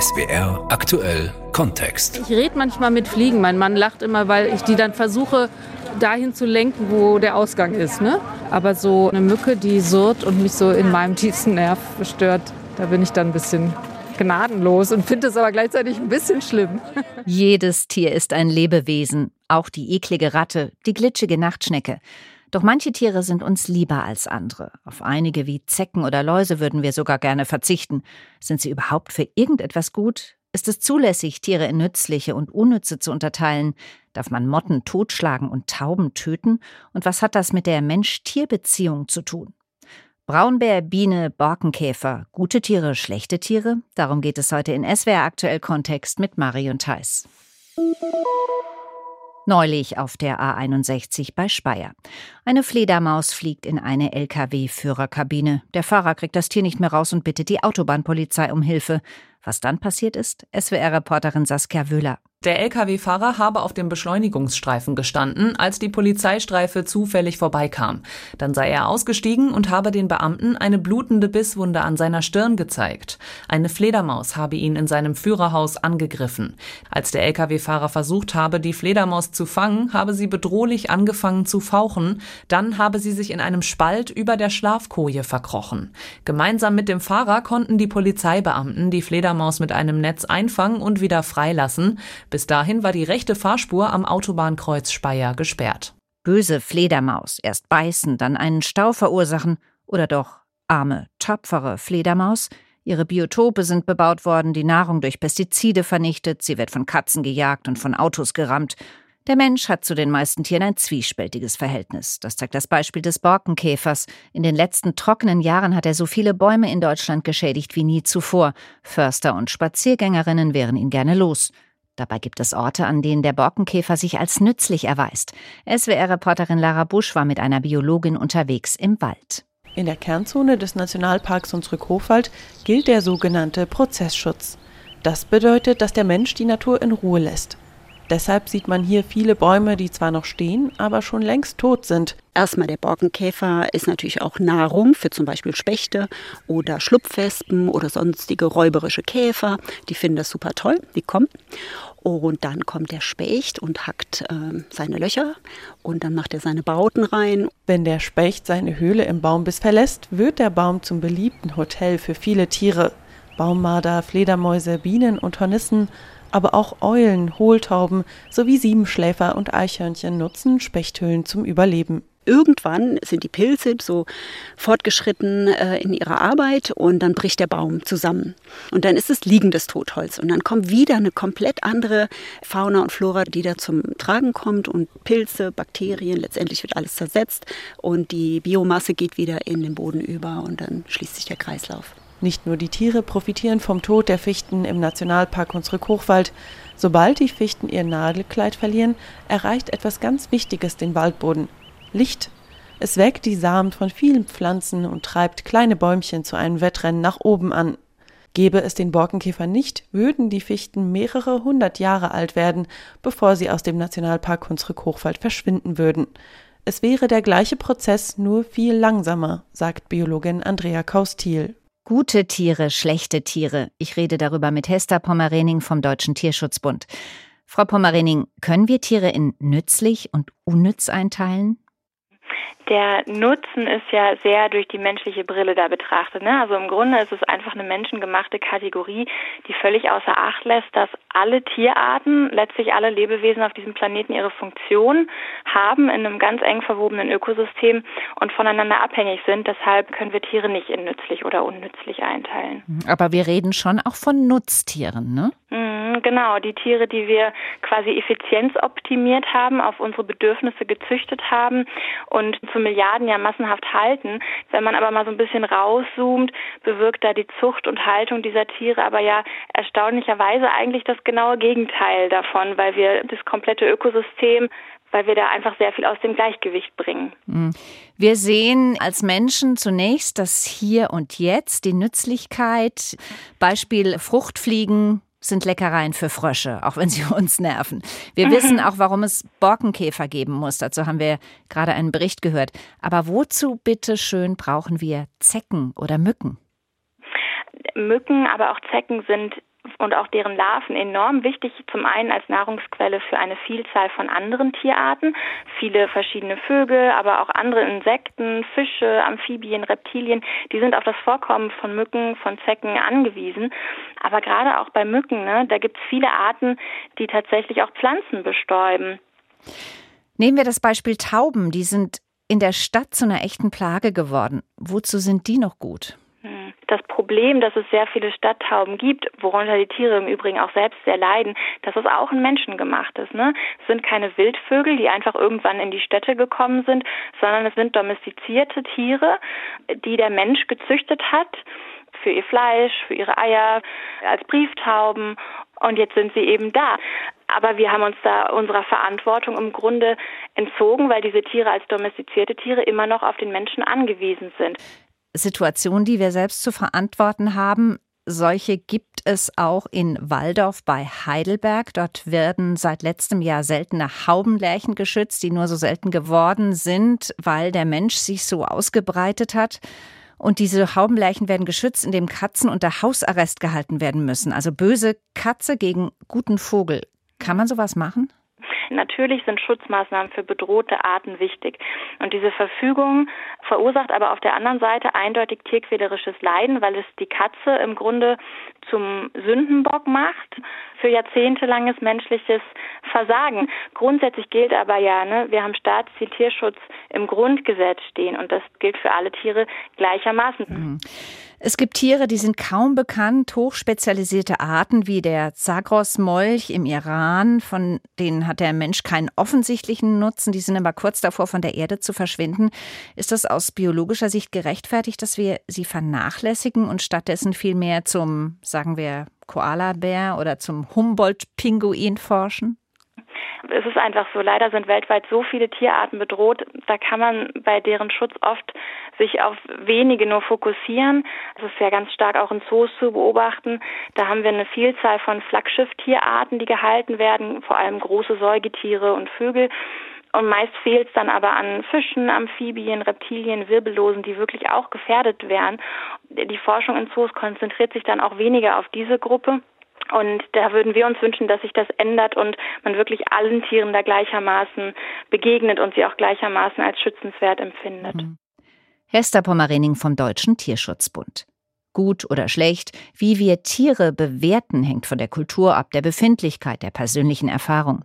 SWR aktuell Kontext. Ich rede manchmal mit Fliegen. Mein Mann lacht immer, weil ich die dann versuche, dahin zu lenken, wo der Ausgang ist. Ne? Aber so eine Mücke, die surrt und mich so in meinem tiefsten Nerv stört, da bin ich dann ein bisschen gnadenlos und finde es aber gleichzeitig ein bisschen schlimm. Jedes Tier ist ein Lebewesen, auch die eklige Ratte, die glitschige Nachtschnecke. Doch manche Tiere sind uns lieber als andere. Auf einige wie Zecken oder Läuse würden wir sogar gerne verzichten. Sind sie überhaupt für irgendetwas gut? Ist es zulässig, Tiere in nützliche und unnütze zu unterteilen? Darf man Motten totschlagen und Tauben töten? Und was hat das mit der Mensch-Tier-Beziehung zu tun? Braunbär, Biene, Borkenkäfer, gute Tiere, schlechte Tiere? Darum geht es heute in SWR aktuell Kontext mit Marion Theiss. Neulich auf der A61 bei Speyer. Eine Fledermaus fliegt in eine Lkw-Führerkabine. Der Fahrer kriegt das Tier nicht mehr raus und bittet die Autobahnpolizei um Hilfe. Was dann passiert ist, SWR-Reporterin Saskia Wöhler. Der Lkw-Fahrer habe auf dem Beschleunigungsstreifen gestanden, als die Polizeistreife zufällig vorbeikam. Dann sei er ausgestiegen und habe den Beamten eine blutende Bisswunde an seiner Stirn gezeigt. Eine Fledermaus habe ihn in seinem Führerhaus angegriffen. Als der Lkw-Fahrer versucht habe, die Fledermaus zu fangen, habe sie bedrohlich angefangen zu fauchen. Dann habe sie sich in einem Spalt über der Schlafkoje verkrochen. Gemeinsam mit dem Fahrer konnten die Polizeibeamten die Fledermaus mit einem Netz einfangen und wieder freilassen. Bis dahin war die rechte Fahrspur am Autobahnkreuz Speyer gesperrt. Böse Fledermaus, erst beißen, dann einen Stau verursachen oder doch arme, tapfere Fledermaus? Ihre Biotope sind bebaut worden, die Nahrung durch Pestizide vernichtet, sie wird von Katzen gejagt und von Autos gerammt. Der Mensch hat zu den meisten Tieren ein zwiespältiges Verhältnis. Das zeigt das Beispiel des Borkenkäfers. In den letzten trockenen Jahren hat er so viele Bäume in Deutschland geschädigt wie nie zuvor. Förster und Spaziergängerinnen wären ihn gerne los. Dabei gibt es Orte, an denen der Borkenkäfer sich als nützlich erweist. SWR-Reporterin Lara Busch war mit einer Biologin unterwegs im Wald. In der Kernzone des Nationalparks Hunsrück-Hochwald gilt der sogenannte Prozessschutz. Das bedeutet, dass der Mensch die Natur in Ruhe lässt. Deshalb sieht man hier viele Bäume, die zwar noch stehen, aber schon längst tot sind. Erstmal der Borkenkäfer ist natürlich auch Nahrung für zum Beispiel Spechte oder Schlupfwespen oder sonstige räuberische Käfer. Die finden das super toll, die kommen. Und dann kommt der Specht und hackt äh, seine Löcher und dann macht er seine Bauten rein. Wenn der Specht seine Höhle im Baumbiss verlässt, wird der Baum zum beliebten Hotel für viele Tiere. Baummarder, Fledermäuse, Bienen und Hornissen aber auch Eulen, Hohltauben sowie Siebenschläfer und Eichhörnchen nutzen Spechthöhlen zum Überleben. Irgendwann sind die Pilze so fortgeschritten äh, in ihrer Arbeit und dann bricht der Baum zusammen. Und dann ist es liegendes Totholz. Und dann kommt wieder eine komplett andere Fauna und Flora, die da zum Tragen kommt. Und Pilze, Bakterien, letztendlich wird alles zersetzt. Und die Biomasse geht wieder in den Boden über und dann schließt sich der Kreislauf. Nicht nur die Tiere profitieren vom Tod der Fichten im Nationalpark Hunsrück-Hochwald. Sobald die Fichten ihr Nadelkleid verlieren, erreicht etwas ganz Wichtiges den Waldboden. Licht. Es weckt die Samen von vielen Pflanzen und treibt kleine Bäumchen zu einem Wettrennen nach oben an. Gäbe es den Borkenkäfer nicht, würden die Fichten mehrere hundert Jahre alt werden, bevor sie aus dem Nationalpark Hunsrück-Hochwald verschwinden würden. Es wäre der gleiche Prozess, nur viel langsamer, sagt Biologin Andrea Kaustil. Gute Tiere, schlechte Tiere. Ich rede darüber mit Hester Pommerening vom Deutschen Tierschutzbund. Frau Pommerening, können wir Tiere in nützlich und unnütz einteilen? Der Nutzen ist ja sehr durch die menschliche Brille da betrachtet. Ne? Also im Grunde ist es einfach eine menschengemachte Kategorie, die völlig außer Acht lässt, dass alle Tierarten, letztlich alle Lebewesen auf diesem Planeten ihre Funktion haben in einem ganz eng verwobenen Ökosystem und voneinander abhängig sind. Deshalb können wir Tiere nicht in nützlich oder unnützlich einteilen. Aber wir reden schon auch von Nutztieren, ne? Mhm, genau, die Tiere, die wir quasi effizienzoptimiert haben, auf unsere Bedürfnisse gezüchtet haben und zu Milliarden ja massenhaft halten. Wenn man aber mal so ein bisschen rauszoomt, bewirkt da die Zucht und Haltung dieser Tiere aber ja erstaunlicherweise eigentlich das genaue Gegenteil davon, weil wir das komplette Ökosystem weil wir da einfach sehr viel aus dem Gleichgewicht bringen. Mhm. Wir sehen als Menschen zunächst das Hier und Jetzt, die Nützlichkeit, Beispiel Fruchtfliegen, sind Leckereien für Frösche, auch wenn sie uns nerven. Wir mhm. wissen auch, warum es Borkenkäfer geben muss. Dazu haben wir gerade einen Bericht gehört. Aber wozu bitte schön brauchen wir Zecken oder Mücken? Mücken, aber auch Zecken sind und auch deren Larven enorm wichtig, zum einen als Nahrungsquelle für eine Vielzahl von anderen Tierarten, viele verschiedene Vögel, aber auch andere Insekten, Fische, Amphibien, Reptilien, die sind auf das Vorkommen von Mücken, von Zecken angewiesen. Aber gerade auch bei Mücken, ne, da gibt es viele Arten, die tatsächlich auch Pflanzen bestäuben. Nehmen wir das Beispiel Tauben, die sind in der Stadt zu einer echten Plage geworden. Wozu sind die noch gut? Das Problem, dass es sehr viele Stadttauben gibt, worunter die Tiere im Übrigen auch selbst sehr leiden, das ist auch ein menschengemachtes. Ne? Es sind keine Wildvögel, die einfach irgendwann in die Städte gekommen sind, sondern es sind domestizierte Tiere, die der Mensch gezüchtet hat für ihr Fleisch, für ihre Eier, als Brieftauben und jetzt sind sie eben da. Aber wir haben uns da unserer Verantwortung im Grunde entzogen, weil diese Tiere als domestizierte Tiere immer noch auf den Menschen angewiesen sind. Situationen, die wir selbst zu verantworten haben, solche gibt es auch in Waldorf bei Heidelberg. Dort werden seit letztem Jahr seltene Haubenlärchen geschützt, die nur so selten geworden sind, weil der Mensch sich so ausgebreitet hat. Und diese Haubenleichen werden geschützt, indem Katzen unter Hausarrest gehalten werden müssen. Also böse Katze gegen guten Vogel. Kann man sowas machen? Natürlich sind Schutzmaßnahmen für bedrohte Arten wichtig. Und diese Verfügung verursacht aber auf der anderen Seite eindeutig tierquälerisches Leiden, weil es die Katze im Grunde zum Sündenbock macht für jahrzehntelanges menschliches Versagen. Grundsätzlich gilt aber ja, ne, wir haben Staatsziel Tierschutz im Grundgesetz stehen und das gilt für alle Tiere gleichermaßen. Mhm. Es gibt Tiere, die sind kaum bekannt, hochspezialisierte Arten wie der Zagros-Molch im Iran, von denen hat der Mensch keinen offensichtlichen Nutzen, die sind aber kurz davor, von der Erde zu verschwinden. Ist das aus biologischer Sicht gerechtfertigt, dass wir sie vernachlässigen und stattdessen viel mehr zum, sagen wir, Koalabär oder zum Humboldt-Pinguin forschen? Es ist einfach so, leider sind weltweit so viele Tierarten bedroht, da kann man bei deren Schutz oft sich auf wenige nur fokussieren. Es ist ja ganz stark auch in Zoos zu beobachten. Da haben wir eine Vielzahl von Flaggschiff-Tierarten, die gehalten werden, vor allem große Säugetiere und Vögel. Und meist fehlt es dann aber an Fischen, Amphibien, Reptilien, Wirbellosen, die wirklich auch gefährdet wären. Die Forschung in Zoos konzentriert sich dann auch weniger auf diese Gruppe. Und da würden wir uns wünschen, dass sich das ändert und man wirklich allen Tieren da gleichermaßen begegnet und sie auch gleichermaßen als schützenswert empfindet. Mhm. Hester Pommerening vom Deutschen Tierschutzbund. Gut oder schlecht, wie wir Tiere bewerten, hängt von der Kultur ab, der Befindlichkeit, der persönlichen Erfahrung.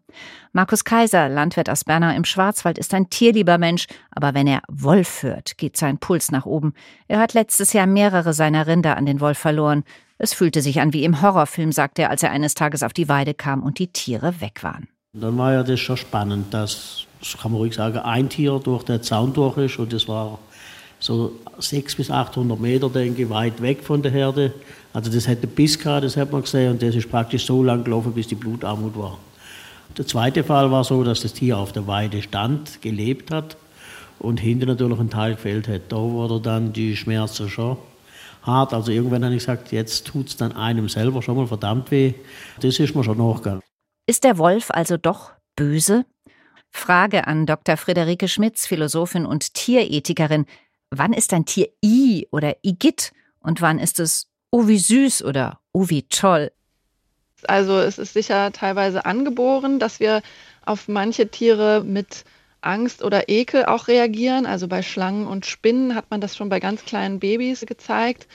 Markus Kaiser, Landwirt aus Bernau im Schwarzwald, ist ein tierlieber Mensch, aber wenn er Wolf hört, geht sein Puls nach oben. Er hat letztes Jahr mehrere seiner Rinder an den Wolf verloren. Es fühlte sich an wie im Horrorfilm, sagte er, als er eines Tages auf die Weide kam und die Tiere weg waren. Dann war ja das schon spannend, dass, das kann man ruhig sagen, ein Tier durch den Zaun durch ist und das war so 600 bis 800 Meter, denke ich, weit weg von der Herde. Also das hätte Biss gehabt, das hat man gesehen, und das ist praktisch so lang gelaufen, bis die Blutarmut war. Der zweite Fall war so, dass das Tier auf der Weide stand, gelebt hat und hinten natürlich ein Teil gefällt hat. Da wurde dann die Schmerzen schon hart. Also irgendwann habe ich gesagt, jetzt tut es dann einem selber schon mal verdammt weh. Das ist mir schon nachgegangen. Ist der Wolf also doch böse? Frage an Dr. Friederike Schmitz, Philosophin und Tierethikerin wann ist ein Tier I oder Igitt und wann ist es oh wie süß oder oh wie toll? Also es ist sicher teilweise angeboren, dass wir auf manche Tiere mit Angst oder Ekel auch reagieren. Also bei Schlangen und Spinnen hat man das schon bei ganz kleinen Babys gezeigt.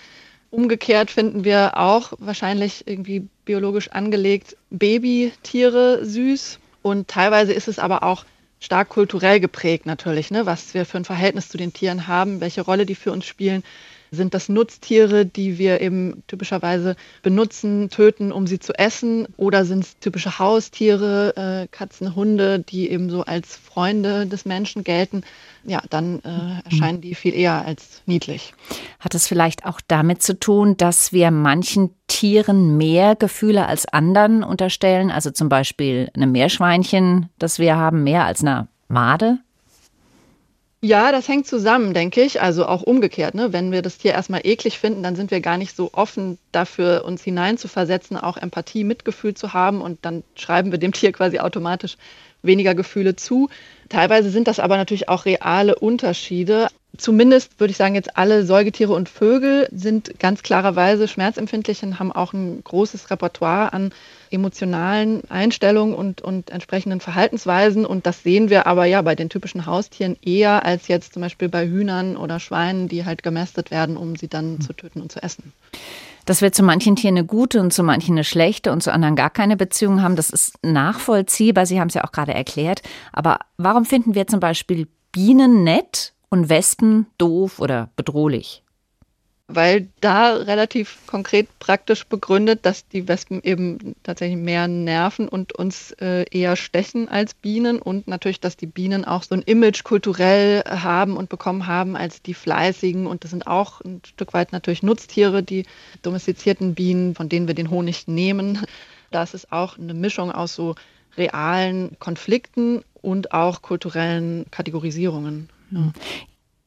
Umgekehrt finden wir auch wahrscheinlich irgendwie biologisch angelegt Babytiere süß. Und teilweise ist es aber auch stark kulturell geprägt natürlich, ne? was wir für ein Verhältnis zu den Tieren haben, welche Rolle die für uns spielen. Sind das Nutztiere, die wir eben typischerweise benutzen, töten, um sie zu essen? Oder sind es typische Haustiere, äh, Katzen, Hunde, die eben so als Freunde des Menschen gelten? Ja, dann äh, erscheinen die viel eher als niedlich. Hat es vielleicht auch damit zu tun, dass wir manchen Tieren mehr Gefühle als anderen unterstellen? Also zum Beispiel einem Meerschweinchen, das wir haben, mehr als einer Made? Ja, das hängt zusammen, denke ich. Also auch umgekehrt. Ne? Wenn wir das Tier erstmal eklig finden, dann sind wir gar nicht so offen dafür, uns hineinzuversetzen, auch Empathie, Mitgefühl zu haben. Und dann schreiben wir dem Tier quasi automatisch weniger Gefühle zu. Teilweise sind das aber natürlich auch reale Unterschiede. Zumindest würde ich sagen, jetzt alle Säugetiere und Vögel sind ganz klarerweise schmerzempfindlich und haben auch ein großes Repertoire an emotionalen Einstellungen und, und entsprechenden Verhaltensweisen. Und das sehen wir aber ja bei den typischen Haustieren eher als jetzt zum Beispiel bei Hühnern oder Schweinen, die halt gemästet werden, um sie dann mhm. zu töten und zu essen. Dass wir zu manchen Tieren eine gute und zu manchen eine schlechte und zu anderen gar keine Beziehung haben, das ist nachvollziehbar. Sie haben es ja auch gerade erklärt. Aber warum finden wir zum Beispiel Bienen nett und Wespen doof oder bedrohlich? Weil da relativ konkret praktisch begründet, dass die Wespen eben tatsächlich mehr nerven und uns äh, eher stechen als Bienen und natürlich, dass die Bienen auch so ein Image kulturell haben und bekommen haben als die fleißigen und das sind auch ein Stück weit natürlich Nutztiere, die domestizierten Bienen, von denen wir den Honig nehmen. Das ist auch eine Mischung aus so realen Konflikten und auch kulturellen Kategorisierungen. Ja.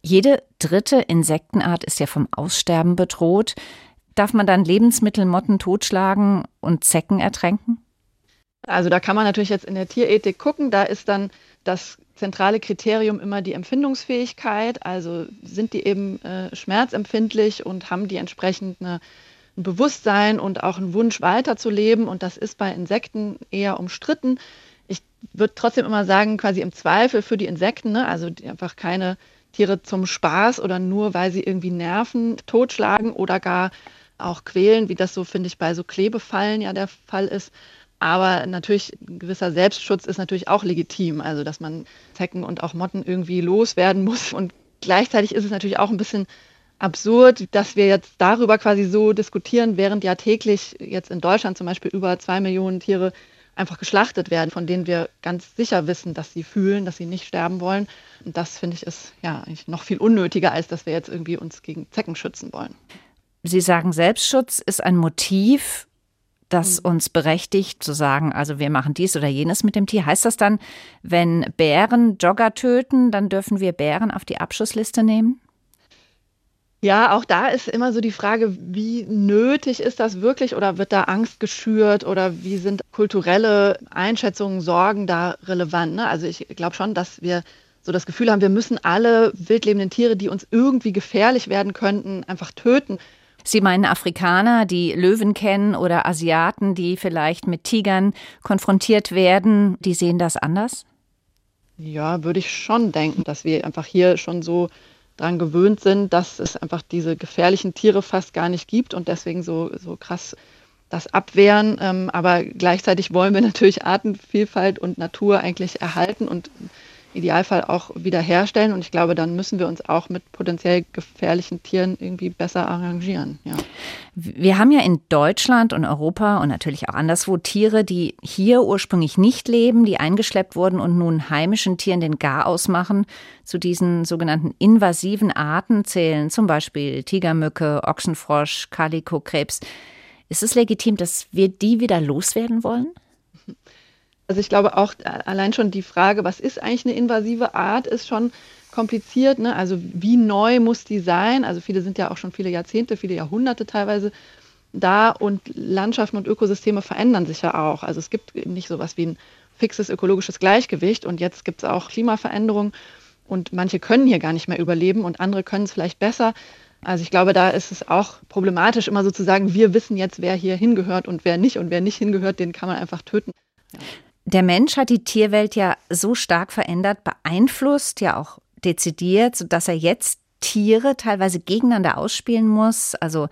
Jede dritte Insektenart ist ja vom Aussterben bedroht. Darf man dann Lebensmittelmotten totschlagen und Zecken ertränken? Also da kann man natürlich jetzt in der Tierethik gucken. Da ist dann das zentrale Kriterium immer die Empfindungsfähigkeit. Also sind die eben äh, schmerzempfindlich und haben die entsprechend eine, ein Bewusstsein und auch einen Wunsch weiterzuleben. Und das ist bei Insekten eher umstritten. Würde trotzdem immer sagen, quasi im Zweifel für die Insekten, ne? also einfach keine Tiere zum Spaß oder nur, weil sie irgendwie nerven, totschlagen oder gar auch quälen, wie das so, finde ich, bei so Klebefallen ja der Fall ist. Aber natürlich, ein gewisser Selbstschutz ist natürlich auch legitim. Also, dass man Zecken und auch Motten irgendwie loswerden muss. Und gleichzeitig ist es natürlich auch ein bisschen absurd, dass wir jetzt darüber quasi so diskutieren, während ja täglich jetzt in Deutschland zum Beispiel über zwei Millionen Tiere einfach geschlachtet werden, von denen wir ganz sicher wissen, dass sie fühlen, dass sie nicht sterben wollen. Und das finde ich ist ja eigentlich noch viel unnötiger, als dass wir jetzt irgendwie uns gegen Zecken schützen wollen. Sie sagen, Selbstschutz ist ein Motiv, das mhm. uns berechtigt zu sagen, also wir machen dies oder jenes mit dem Tier. Heißt das dann, wenn Bären Jogger töten, dann dürfen wir Bären auf die Abschussliste nehmen? Ja, auch da ist immer so die Frage, wie nötig ist das wirklich oder wird da Angst geschürt oder wie sind kulturelle Einschätzungen, Sorgen da relevant? Ne? Also ich glaube schon, dass wir so das Gefühl haben, wir müssen alle wildlebenden Tiere, die uns irgendwie gefährlich werden könnten, einfach töten. Sie meinen Afrikaner, die Löwen kennen oder Asiaten, die vielleicht mit Tigern konfrontiert werden, die sehen das anders? Ja, würde ich schon denken, dass wir einfach hier schon so daran gewöhnt sind, dass es einfach diese gefährlichen Tiere fast gar nicht gibt und deswegen so, so krass das abwehren. Ähm, aber gleichzeitig wollen wir natürlich Artenvielfalt und Natur eigentlich erhalten und Idealfall auch wiederherstellen. Und ich glaube, dann müssen wir uns auch mit potenziell gefährlichen Tieren irgendwie besser arrangieren. Ja. Wir haben ja in Deutschland und Europa und natürlich auch anderswo Tiere, die hier ursprünglich nicht leben, die eingeschleppt wurden und nun heimischen Tieren den Garaus machen. Zu diesen sogenannten invasiven Arten zählen zum Beispiel Tigermücke, Ochsenfrosch, Kalikokrebs. Ist es legitim, dass wir die wieder loswerden wollen? Also ich glaube auch allein schon die Frage, was ist eigentlich eine invasive Art, ist schon kompliziert. Ne? Also wie neu muss die sein? Also viele sind ja auch schon viele Jahrzehnte, viele Jahrhunderte teilweise da und Landschaften und Ökosysteme verändern sich ja auch. Also es gibt eben nicht so was wie ein fixes ökologisches Gleichgewicht und jetzt gibt es auch Klimaveränderungen und manche können hier gar nicht mehr überleben und andere können es vielleicht besser. Also ich glaube, da ist es auch problematisch, immer so zu sagen, wir wissen jetzt, wer hier hingehört und wer nicht und wer nicht hingehört, den kann man einfach töten. Ja. Der Mensch hat die Tierwelt ja so stark verändert, beeinflusst, ja auch dezidiert, sodass er jetzt Tiere teilweise gegeneinander ausspielen muss. Also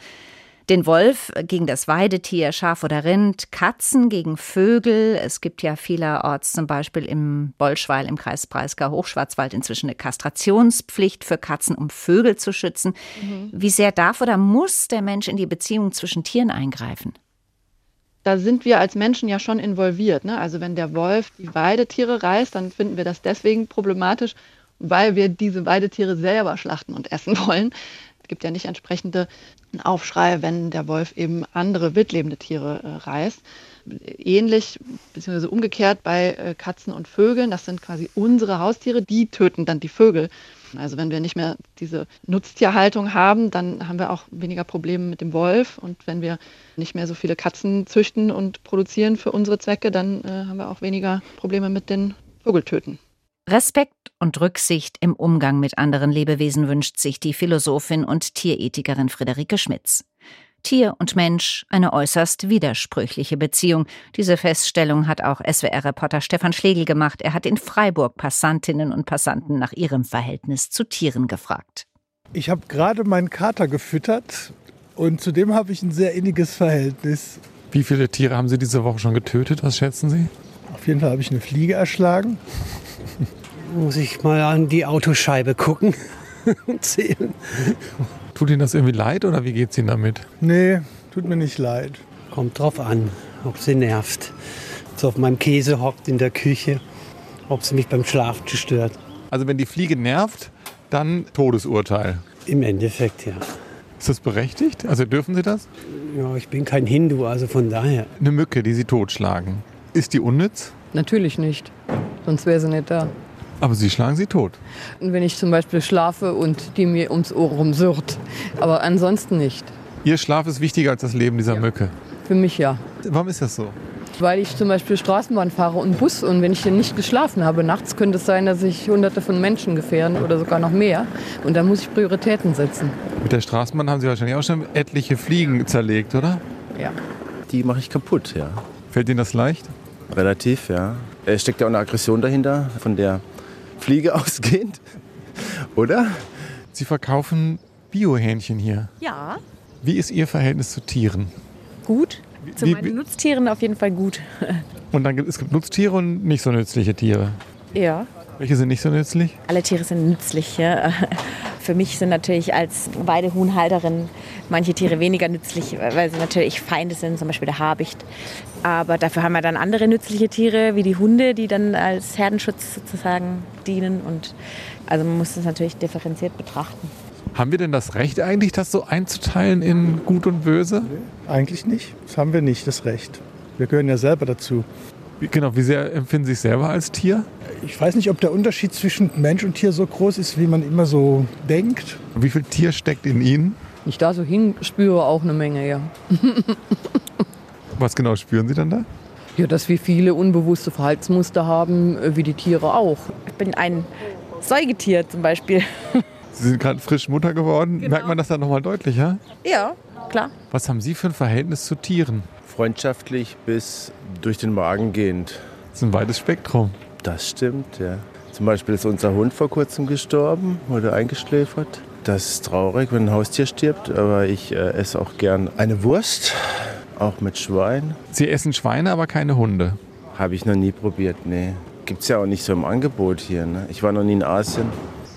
den Wolf gegen das Weidetier, Schaf oder Rind, Katzen gegen Vögel. Es gibt ja vielerorts zum Beispiel im Bolschweil im Kreis Breisgau-Hochschwarzwald inzwischen eine Kastrationspflicht für Katzen, um Vögel zu schützen. Mhm. Wie sehr darf oder muss der Mensch in die Beziehung zwischen Tieren eingreifen? Da sind wir als Menschen ja schon involviert. Ne? Also wenn der Wolf die Weidetiere reißt, dann finden wir das deswegen problematisch, weil wir diese Weidetiere selber schlachten und essen wollen. Es gibt ja nicht entsprechende Aufschrei, wenn der Wolf eben andere wildlebende Tiere äh, reißt. Ähnlich beziehungsweise umgekehrt bei äh, Katzen und Vögeln, das sind quasi unsere Haustiere, die töten dann die Vögel. Also wenn wir nicht mehr diese Nutztierhaltung haben, dann haben wir auch weniger Probleme mit dem Wolf. Und wenn wir nicht mehr so viele Katzen züchten und produzieren für unsere Zwecke, dann äh, haben wir auch weniger Probleme mit den Vogeltöten. Respekt und Rücksicht im Umgang mit anderen Lebewesen wünscht sich die Philosophin und Tierethikerin Friederike Schmitz. Tier und Mensch eine äußerst widersprüchliche Beziehung. Diese Feststellung hat auch SWR-Reporter Stefan Schlegel gemacht. Er hat in Freiburg Passantinnen und Passanten nach ihrem Verhältnis zu Tieren gefragt. Ich habe gerade meinen Kater gefüttert und zudem habe ich ein sehr inniges Verhältnis. Wie viele Tiere haben Sie diese Woche schon getötet? Was schätzen Sie? Auf jeden Fall habe ich eine Fliege erschlagen. Muss ich mal an die Autoscheibe gucken und zählen. Tut Ihnen das irgendwie leid oder wie geht es Ihnen damit? Nee, tut mir nicht leid. Kommt drauf an, ob sie nervt. Ob sie auf meinem Käse hockt in der Küche, ob sie mich beim Schlafen stört. Also wenn die Fliege nervt, dann Todesurteil. Im Endeffekt, ja. Ist das berechtigt? Also dürfen Sie das? Ja, ich bin kein Hindu, also von daher. Eine Mücke, die Sie totschlagen. Ist die unnütz? Natürlich nicht. Sonst wäre sie nicht da. Aber Sie schlagen sie tot. Wenn ich zum Beispiel schlafe und die mir ums Ohr rumsurrt. Aber ansonsten nicht. Ihr Schlaf ist wichtiger als das Leben dieser ja. Mücke. Für mich ja. Warum ist das so? Weil ich zum Beispiel Straßenbahn fahre und Bus und wenn ich hier nicht geschlafen habe nachts, könnte es sein, dass ich hunderte von Menschen gefährden oder sogar noch mehr. Und da muss ich Prioritäten setzen. Mit der Straßenbahn haben Sie wahrscheinlich auch schon etliche Fliegen zerlegt, oder? Ja. Die mache ich kaputt, ja. Fällt Ihnen das leicht? Relativ, ja. Es steckt ja auch eine Aggression dahinter, von der Fliege ausgehend. Oder? Sie verkaufen Biohähnchen hier. Ja. Wie ist Ihr Verhältnis zu Tieren? Gut. Zu wie, meinen Nutztieren auf jeden Fall gut. Und dann gibt es gibt Nutztiere und nicht so nützliche Tiere. Ja. Welche sind nicht so nützlich? Alle Tiere sind nützlich. Ja. Für mich sind natürlich als Weidehuhnhalterin manche Tiere weniger nützlich, weil sie natürlich Feinde sind, zum Beispiel der Habicht. Aber dafür haben wir dann andere nützliche Tiere, wie die Hunde, die dann als Herdenschutz sozusagen dienen. Und also man muss das natürlich differenziert betrachten. Haben wir denn das Recht eigentlich, das so einzuteilen in Gut und Böse? Eigentlich nicht. Das haben wir nicht, das Recht. Wir gehören ja selber dazu. Wie, genau, wie sehr empfinden Sie sich selber als Tier? Ich weiß nicht, ob der Unterschied zwischen Mensch und Tier so groß ist, wie man immer so denkt. Wie viel Tier steckt in Ihnen? Ich da so hinspüre auch eine Menge, ja. Was genau spüren Sie dann da? Ja, dass wir viele unbewusste Verhaltensmuster haben, äh, wie die Tiere auch. Ich bin ein Säugetier zum Beispiel. Sie sind gerade frisch Mutter geworden. Genau. Merkt man das dann nochmal deutlicher? Ja, klar. Was haben Sie für ein Verhältnis zu Tieren? Freundschaftlich bis durch den Magen gehend. Das ist ein weites Spektrum. Das stimmt, ja. Zum Beispiel ist unser Hund vor kurzem gestorben, wurde eingeschläfert. Das ist traurig, wenn ein Haustier stirbt, aber ich äh, esse auch gern eine Wurst, auch mit Schwein. Sie essen Schweine, aber keine Hunde? Habe ich noch nie probiert, nee. Gibt es ja auch nicht so im Angebot hier. Ne? Ich war noch nie in Asien.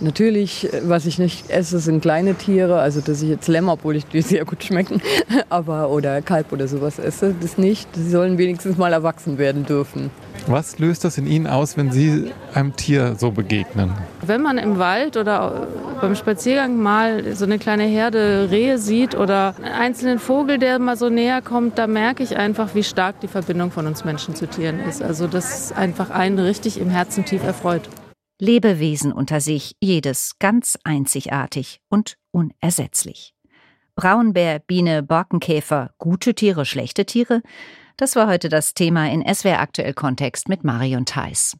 Natürlich, was ich nicht esse, sind kleine Tiere. Also, dass ich jetzt Lämmer, obwohl ich die sehr gut schmecken, aber oder Kalb oder sowas esse, das nicht. Sie sollen wenigstens mal erwachsen werden dürfen. Was löst das in Ihnen aus, wenn Sie einem Tier so begegnen? Wenn man im Wald oder beim Spaziergang mal so eine kleine Herde Rehe sieht oder einen einzelnen Vogel, der mal so näher kommt, da merke ich einfach, wie stark die Verbindung von uns Menschen zu Tieren ist. Also das ist einfach einen richtig im Herzen tief erfreut. Lebewesen unter sich, jedes ganz einzigartig und unersetzlich. Braunbär, Biene, Borkenkäfer, gute Tiere, schlechte Tiere? Das war heute das Thema in SWR aktuell Kontext mit Marion Theis.